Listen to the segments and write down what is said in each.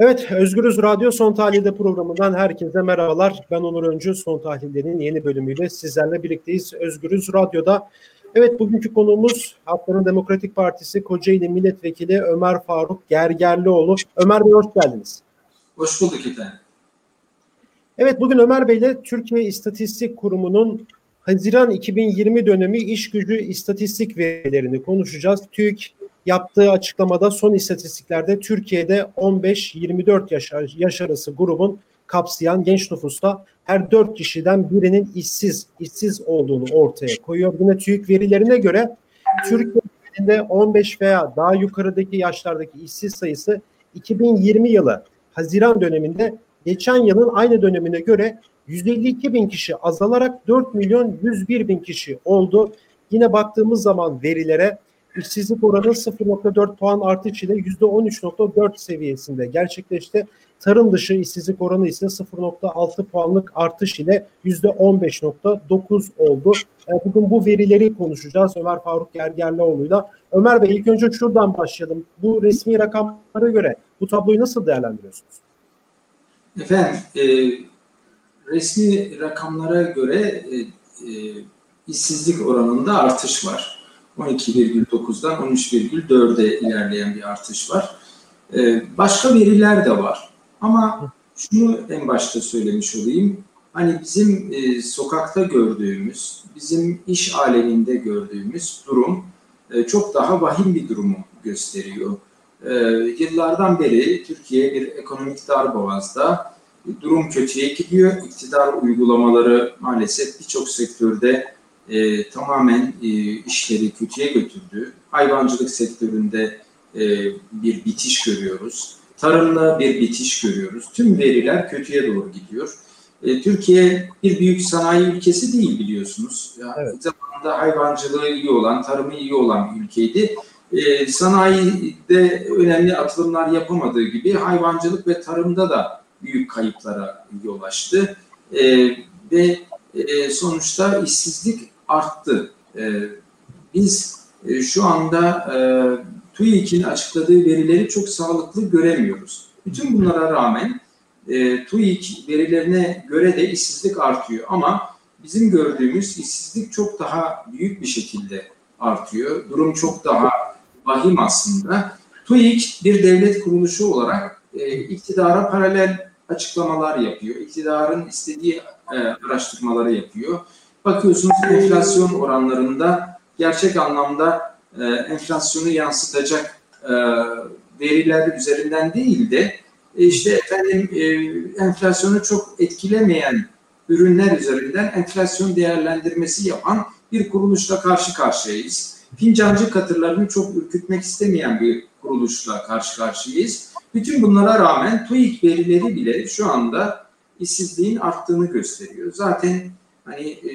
Evet, Özgürüz Radyo Son Tahlil'de programından herkese merhabalar. Ben Onur Öncü, Son Tahlil'lerin yeni bölümüyle sizlerle birlikteyiz. Özgürüz Radyo'da. Evet, bugünkü konuğumuz Halkların Demokratik Partisi Kocaeli Milletvekili Ömer Faruk Gergerlioğlu. Ömer Bey hoş geldiniz. Hoş bulduk efendim. Evet, bugün Ömer Bey ile Türkiye İstatistik Kurumu'nun Haziran 2020 dönemi iş gücü istatistik verilerini konuşacağız. TÜİK yaptığı açıklamada son istatistiklerde Türkiye'de 15-24 yaş, yaş arası grubun kapsayan genç nüfusta her 4 kişiden birinin işsiz işsiz olduğunu ortaya koyuyor. Yine TÜİK verilerine göre Türkiye'de 15 veya daha yukarıdaki yaşlardaki işsiz sayısı 2020 yılı Haziran döneminde geçen yılın aynı dönemine göre 152 bin kişi azalarak 4 milyon 101 bin kişi oldu. Yine baktığımız zaman verilere işsizlik oranı 0.4 puan artış ile %13.4 seviyesinde gerçekleşti. Tarım dışı işsizlik oranı ise 0.6 puanlık artış ile %15.9 oldu. E, bugün bu verileri konuşacağız Ömer Faruk Gergerlioğlu'yla. Ömer Bey ilk önce şuradan başlayalım. Bu resmi rakamlara göre bu tabloyu nasıl değerlendiriyorsunuz? Efendim e, resmi rakamlara göre e, e, işsizlik oranında artış var. 12,9'dan 13,4'e ilerleyen bir artış var. Ee, başka veriler de var. Ama şunu en başta söylemiş olayım. Hani bizim e, sokakta gördüğümüz, bizim iş aleminde gördüğümüz durum e, çok daha vahim bir durumu gösteriyor. E, yıllardan beri Türkiye bir ekonomik darboğazda durum kötüye gidiyor. İktidar uygulamaları maalesef birçok sektörde e, tamamen e, işleri kötüye götürdü. Hayvancılık sektöründe e, bir bitiş görüyoruz. Tarımda bir bitiş görüyoruz. Tüm veriler kötüye doğru gidiyor. E, Türkiye bir büyük sanayi ülkesi değil biliyorsunuz. Yani evet. Zamanında hayvancılığı iyi olan, tarımı iyi olan bir ülkeydi. E, sanayide önemli atılımlar yapamadığı gibi hayvancılık ve tarımda da büyük kayıplara yol açtı. E, ve e, sonuçta işsizlik arttı. E, biz e, şu anda e, TÜİK'in açıkladığı verileri çok sağlıklı göremiyoruz. Bütün bunlara rağmen e, TÜİK verilerine göre de işsizlik artıyor ama bizim gördüğümüz işsizlik çok daha büyük bir şekilde artıyor. Durum çok daha vahim aslında. TÜİK bir devlet kuruluşu olarak e, iktidara paralel açıklamalar yapıyor. İktidarın istediği e, araştırmaları yapıyor bakıyorsunuz enflasyon oranlarında gerçek anlamda e, enflasyonu yansıtacak e, veriler üzerinden değil de e, işte efendim e, enflasyonu çok etkilemeyen ürünler üzerinden enflasyon değerlendirmesi yapan bir kuruluşla karşı karşıyayız. Fincancı katırlarını çok ürkütmek istemeyen bir kuruluşla karşı karşıyayız. Bütün bunlara rağmen TÜİK verileri bile şu anda işsizliğin arttığını gösteriyor. Zaten Hani e,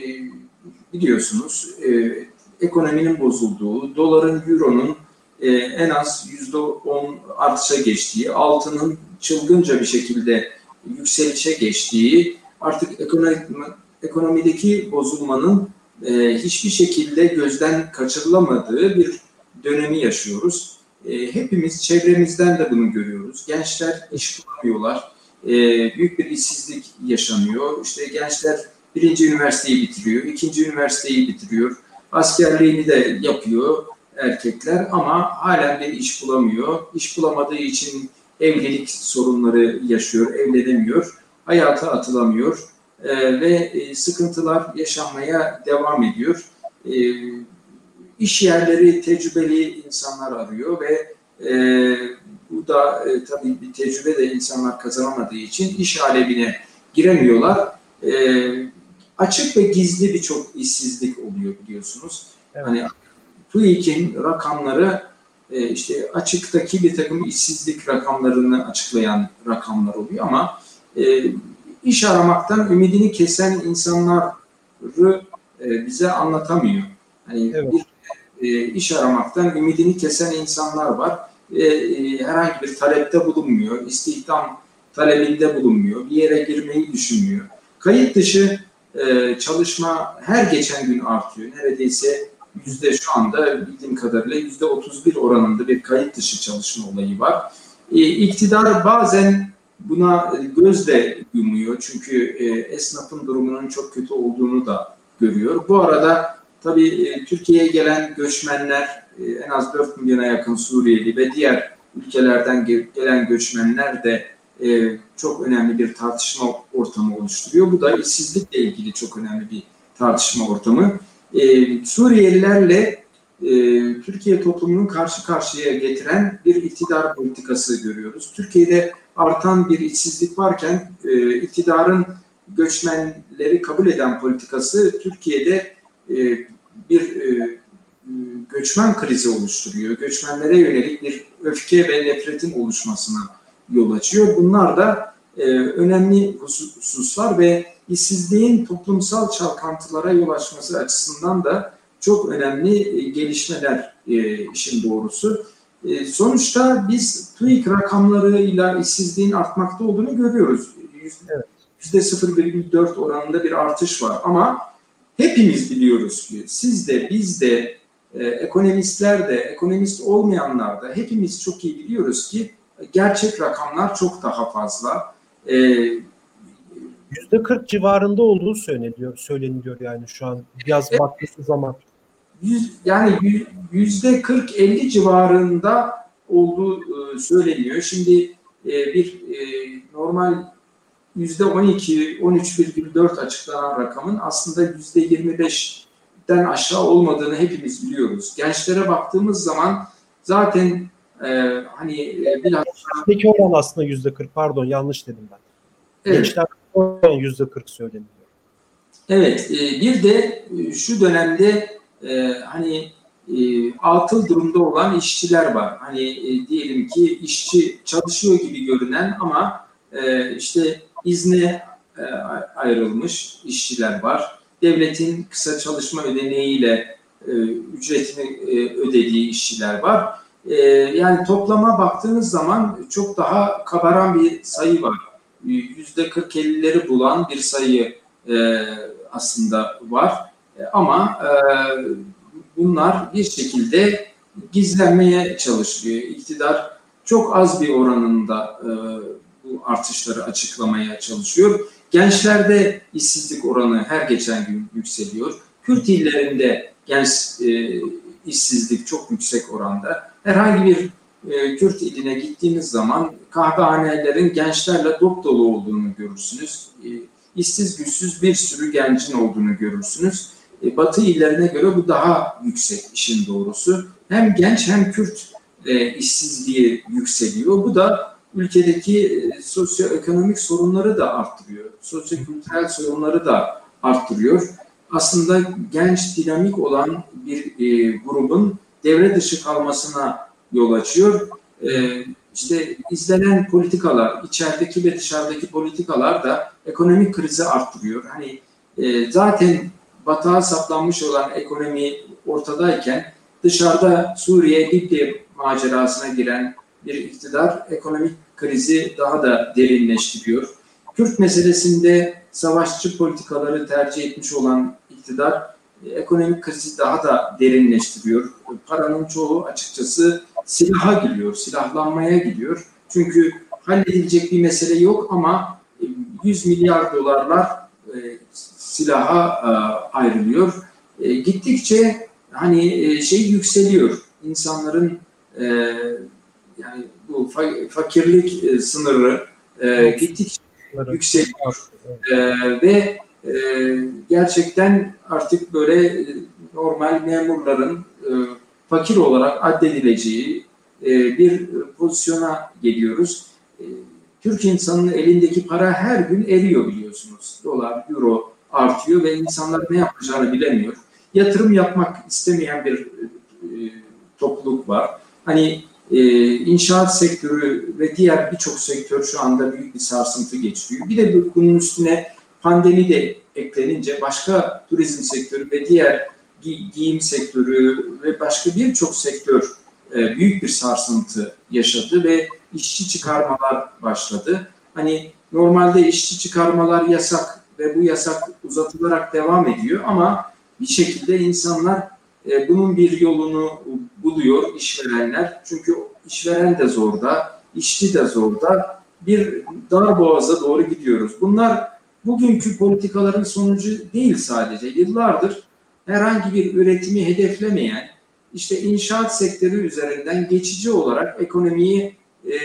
biliyorsunuz e, ekonominin bozulduğu, doların, euronun e, en az yüzde on artışa geçtiği, altının çılgınca bir şekilde yükselişe geçtiği, artık ekonomi, ekonomideki bozulmanın e, hiçbir şekilde gözden kaçırılamadığı bir dönemi yaşıyoruz. E, hepimiz çevremizden de bunu görüyoruz. Gençler iş bulamıyorlar. E, büyük bir işsizlik yaşanıyor. İşte gençler birinci üniversiteyi bitiriyor, ikinci üniversiteyi bitiriyor, askerliğini de yapıyor erkekler ama halen bir iş bulamıyor. İş bulamadığı için evlilik sorunları yaşıyor, evlenemiyor, hayata atılamıyor e, ve e, sıkıntılar yaşanmaya devam ediyor. E, iş yerleri tecrübeli insanlar arıyor ve e, bu da e, tabii bir tecrübe de insanlar kazanamadığı için iş alemine giremiyorlar. E, açık ve gizli birçok işsizlik oluyor biliyorsunuz. Evet. Hani TÜİK'in rakamları e, işte açıktaki bir takım işsizlik rakamlarını açıklayan rakamlar oluyor ama e, iş aramaktan ümidini kesen insanları e, bize anlatamıyor. Hani evet. bir e, iş aramaktan ümidini kesen insanlar var. E, e, herhangi bir talepte bulunmuyor, istihdam talebinde bulunmuyor, bir yere girmeyi düşünmüyor. Kayıt dışı e, çalışma her geçen gün artıyor. Neredeyse yüzde şu anda bildiğim kadarıyla yüzde 31 oranında bir kayıt dışı çalışma olayı var. E, iktidar bazen buna gözle yumuyor çünkü e, esnafın durumunun çok kötü olduğunu da görüyor. Bu arada tabii e, Türkiye'ye gelen göçmenler e, en az 4 milyona yakın Suriyeli ve diğer ülkelerden gelen göçmenler de e, çok önemli bir tartışma ortamı oluşturuyor. Bu da işsizlikle ilgili çok önemli bir tartışma ortamı. E, Suriyelilerle e, Türkiye toplumunu karşı karşıya getiren bir iktidar politikası görüyoruz. Türkiye'de artan bir işsizlik varken e, iktidarın göçmenleri kabul eden politikası Türkiye'de e, bir e, göçmen krizi oluşturuyor. Göçmenlere yönelik bir öfke ve nefretin oluşmasına yol açıyor. Bunlar da e, önemli hususlar ve işsizliğin toplumsal çalkantılara yol açması açısından da çok önemli e, gelişmeler e, işin doğrusu. E, sonuçta biz TÜİK rakamlarıyla işsizliğin artmakta olduğunu görüyoruz. Yüzde 0,4 oranında bir artış var ama hepimiz biliyoruz ki siz de biz de e, ekonomistler de ekonomist olmayanlar da hepimiz çok iyi biliyoruz ki gerçek rakamlar çok daha fazla. E, yüzde 40 civarında olduğu söyleniyor, söyleniyor yani şu an yaz evet, baktığı zaman. Yüz, yani yüzde 40-50 civarında olduğu e, söyleniyor. Şimdi e, bir e, normal yüzde 12, 13,4 açıklanan rakamın aslında yüzde 25'den aşağı olmadığını hepimiz biliyoruz. Gençlere baktığımız zaman zaten e, hani e, bilhassa... Peki oran aslında yüzde 40 pardon yanlış dedim ben. Evet. Gençler yüzde 40 söyleniyor. Evet e, bir de e, şu dönemde e, hani e, atıl durumda olan işçiler var. Hani e, diyelim ki işçi çalışıyor gibi görünen ama e, işte izne e, ayrılmış işçiler var. Devletin kısa çalışma ödeneğiyle e, ücretini e, ödediği işçiler var. E, yani toplama baktığınız zaman çok daha kabaran bir sayı var. Yüzde 40-50'leri bulan bir sayı e, aslında var. E, ama e, bunlar bir şekilde gizlenmeye çalışıyor. İktidar çok az bir oranında e, bu artışları açıklamaya çalışıyor. Gençlerde işsizlik oranı her geçen gün yükseliyor. Kürt illerinde genç e, işsizlik çok yüksek oranda. Herhangi bir e, Kürt iline gittiğiniz zaman kahvehanelerin gençlerle dop dolu olduğunu görürsünüz. E, işsiz güçsüz bir sürü gencin olduğunu görürsünüz. E, batı illerine göre bu daha yüksek işin doğrusu. Hem genç hem Kürt e, işsizliği yükseliyor. Bu da ülkedeki e, sosyoekonomik sorunları da arttırıyor. Sosyokültürel sorunları da arttırıyor. Aslında genç, dinamik olan bir e, grubun devre dışı kalmasına yol açıyor. E, işte izlenen politikalar, içerideki ve dışarıdaki politikalar da ekonomik krizi arttırıyor. Hani e, zaten batağa saplanmış olan ekonomi ortadayken dışarıda Suriye, Libya macerasına giren bir iktidar ekonomik krizi daha da derinleştiriyor. Kürt meselesinde savaşçı politikaları tercih etmiş olan iktidar ekonomik krizi daha da derinleştiriyor. Paranın çoğu açıkçası silaha gidiyor, silahlanmaya gidiyor. Çünkü halledilecek bir mesele yok ama 100 milyar dolarlar e, silaha e, ayrılıyor. E, gittikçe hani e, şey yükseliyor. İnsanların e, yani bu fakirlik e, sınırı e, gittikçe yükseliyor. E, ve e, gerçekten artık böyle e, normal memurların e, fakir olarak addedileceği e, bir pozisyona geliyoruz. E, Türk insanının elindeki para her gün eriyor biliyorsunuz. Dolar, euro artıyor ve insanlar ne yapacağını bilemiyor. Yatırım yapmak istemeyen bir e, topluluk var. Hani e, inşaat sektörü ve diğer birçok sektör şu anda büyük bir sarsıntı geçiriyor. Bir de bunun üstüne pandemi de eklenince başka turizm sektörü ve diğer gi- giyim sektörü ve başka birçok sektör e, büyük bir sarsıntı yaşadı ve işçi çıkarmalar başladı. Hani normalde işçi çıkarmalar yasak ve bu yasak uzatılarak devam ediyor ama bir şekilde insanlar e, bunun bir yolunu buluyor işverenler. Çünkü işveren de zorda, işçi de zorda. Bir dar boğaza doğru gidiyoruz. Bunlar bugünkü politikaların sonucu değil sadece. Yıllardır herhangi bir üretimi hedeflemeyen, işte inşaat sektörü üzerinden geçici olarak ekonomiyi e,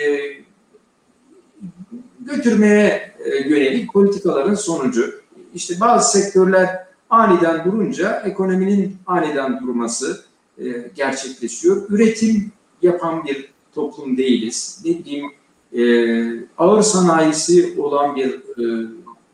götürmeye e, yönelik politikaların sonucu. İşte bazı sektörler aniden durunca ekonominin aniden durması e, gerçekleşiyor. Üretim yapan bir toplum değiliz. Ne bileyim e, ağır sanayisi olan bir e,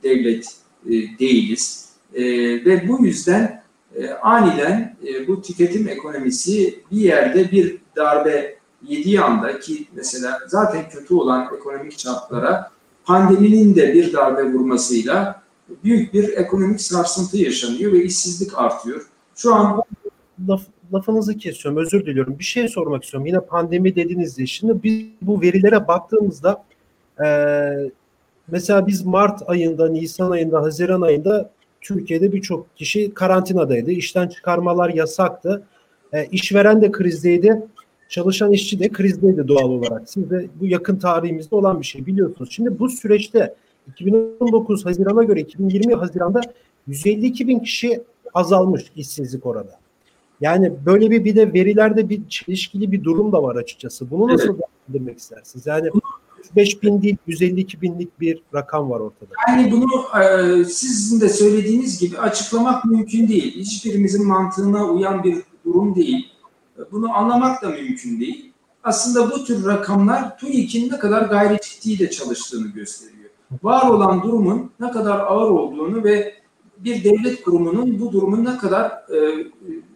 devlet e, değiliz. E, ve bu yüzden e, aniden e, bu tüketim ekonomisi bir yerde bir darbe yediği anda ki mesela zaten kötü olan ekonomik çarklara pandeminin de bir darbe vurmasıyla büyük bir ekonomik sarsıntı yaşanıyor ve işsizlik artıyor. Şu an Laf, lafınızı kesiyorum özür diliyorum. Bir şey sormak istiyorum. Yine pandemi dediğinizde şimdi biz bu verilere baktığımızda e, mesela biz Mart ayında, Nisan ayında, Haziran ayında Türkiye'de birçok kişi karantinadaydı. İşten çıkarmalar yasaktı. E, işveren de krizdeydi. Çalışan işçi de krizdeydi doğal olarak. Siz de bu yakın tarihimizde olan bir şey biliyorsunuz. Şimdi bu süreçte 2019 Haziran'a göre 2020 Haziran'da 152 bin kişi azalmış işsizlik oranı. Yani böyle bir bir de verilerde bir çelişkili bir durum da var açıkçası. Bunu nasıl değerlendirmek istersiniz? Yani 5 bin değil 152 binlik bir rakam var ortada. Yani bunu e, sizin de söylediğiniz gibi açıklamak mümkün değil. Hiçbirimizin mantığına uyan bir durum değil. Bunu anlamak da mümkün değil. Aslında bu tür rakamlar TÜİK'in ne kadar gayri ciddi de çalıştığını gösteriyor. Var olan durumun ne kadar ağır olduğunu ve bir devlet kurumunun bu durumu ne kadar e,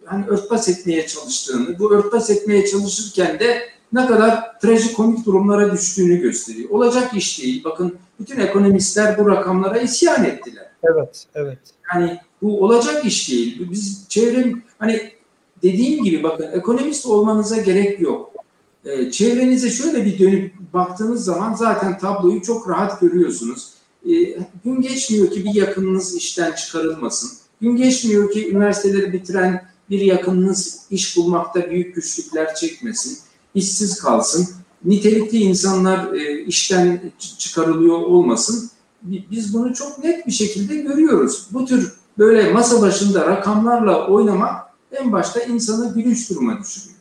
hani örtbas etmeye çalıştığını, bu örtbas etmeye çalışırken de ne kadar trajikomik durumlara düştüğünü gösteriyor. Olacak iş değil. Bakın bütün ekonomistler bu rakamlara isyan ettiler. Evet, evet. Yani bu olacak iş değil. Biz çevrem hani dediğim gibi bakın ekonomist olmanıza gerek yok. Ee, çevrenize şöyle bir dönüp baktığınız zaman zaten tabloyu çok rahat görüyorsunuz. Ee, gün geçmiyor ki bir yakınınız işten çıkarılmasın. Gün geçmiyor ki üniversiteleri bitiren bir yakınınız iş bulmakta büyük güçlükler çekmesin, işsiz kalsın. Nitelikli insanlar e, işten çıkarılıyor olmasın. Biz bunu çok net bir şekilde görüyoruz. Bu tür böyle masa başında rakamlarla oynamak en başta insanı gülünç duruma düşürüyor.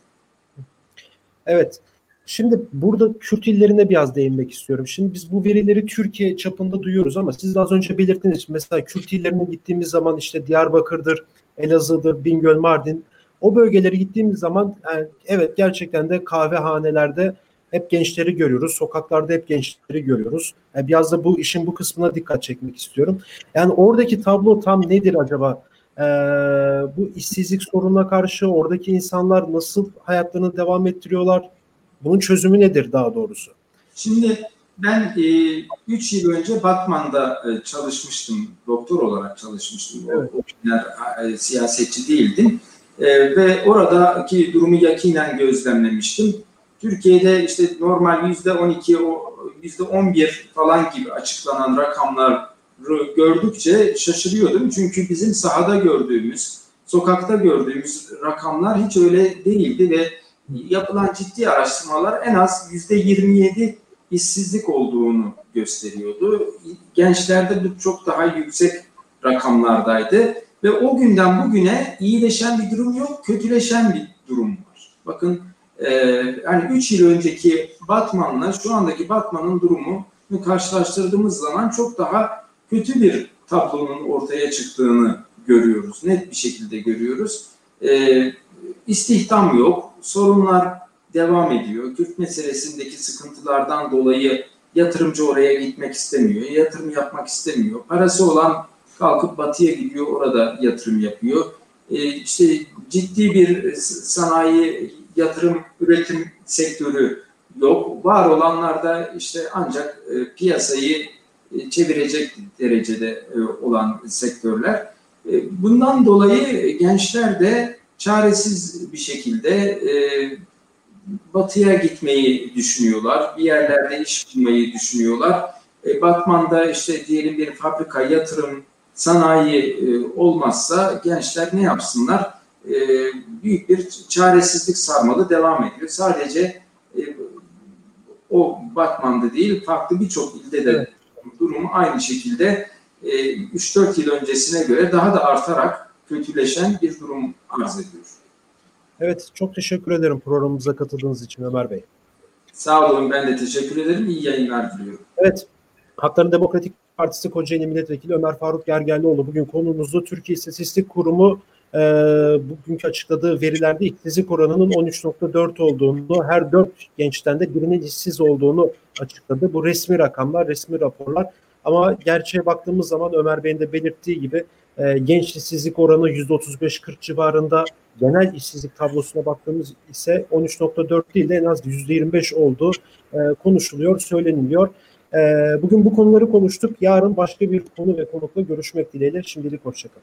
Evet. Şimdi burada Kürt illerine biraz değinmek istiyorum. Şimdi biz bu verileri Türkiye çapında duyuyoruz ama siz az önce belirttiniz. Mesela Kürt illerine gittiğimiz zaman işte Diyarbakır'dır, Elazığ'dır, Bingöl, Mardin o bölgelere gittiğimiz zaman yani evet gerçekten de kahvehanelerde hep gençleri görüyoruz. Sokaklarda hep gençleri görüyoruz. Yani biraz da bu işin bu kısmına dikkat çekmek istiyorum. Yani oradaki tablo tam nedir acaba? Ee, bu işsizlik sorununa karşı oradaki insanlar nasıl hayatlarını devam ettiriyorlar? Bunun çözümü nedir daha doğrusu? Şimdi ben 3 e, yıl önce Batman'da e, çalışmıştım. Doktor olarak çalışmıştım. Evet. O, o günler e, siyasetçi değildim. E, ve oradaki durumu yakinen gözlemlemiştim. Türkiye'de işte normal yüzde 12, yüzde 11 falan gibi açıklanan rakamlar gördükçe şaşırıyordum. Çünkü bizim sahada gördüğümüz, sokakta gördüğümüz rakamlar hiç öyle değildi ve yapılan ciddi araştırmalar en az yüzde 27 işsizlik olduğunu gösteriyordu. Gençlerde bu çok daha yüksek rakamlardaydı ve o günden bugüne iyileşen bir durum yok, kötüleşen bir durum var. Bakın e, yani 3 yıl önceki Batman'la şu andaki Batman'ın durumu karşılaştırdığımız zaman çok daha kötü bir tablonun ortaya çıktığını görüyoruz. Net bir şekilde görüyoruz. E, istihdam yok, sorunlar devam ediyor. Kürt meselesindeki sıkıntılardan dolayı yatırımcı oraya gitmek istemiyor, yatırım yapmak istemiyor. Parası olan kalkıp batıya gidiyor, orada yatırım yapıyor. E, işte ciddi bir sanayi, yatırım, üretim sektörü yok. Var olanlarda işte ancak e, piyasayı e, çevirecek derecede e, olan sektörler. E, bundan dolayı gençler de çaresiz bir şekilde batıya gitmeyi düşünüyorlar. Bir yerlerde iş bulmayı düşünüyorlar. Batman'da işte diyelim bir fabrika, yatırım, sanayi olmazsa gençler ne yapsınlar? Büyük bir çaresizlik sarmalı devam ediyor. Sadece o Batman'da değil farklı birçok ilde de evet. durumu aynı şekilde e, 3-4 yıl öncesine göre daha da artarak kötüleşen bir durum arz ediyor. Evet çok teşekkür ederim programımıza katıldığınız için Ömer Bey. Sağ olun ben de teşekkür ederim. İyi yayınlar diliyorum. Evet Hakların Demokratik Partisi Kocaeli Milletvekili Ömer Faruk Gergerlioğlu bugün konumuzda Türkiye İstatistik Kurumu e, bugünkü açıkladığı verilerde işsizlik oranının 13.4 olduğunu, her 4 gençten de birinin işsiz olduğunu açıkladı. Bu resmi rakamlar, resmi raporlar. Ama gerçeğe baktığımız zaman Ömer Bey'in de belirttiği gibi e, genç işsizlik oranı %35-40 civarında. Genel işsizlik tablosuna baktığımız ise 13.4 değil de en az %25 olduğu e, konuşuluyor, söyleniliyor. E, bugün bu konuları konuştuk. Yarın başka bir konu ve konukla görüşmek dileğiyle. Şimdilik hoşçakalın.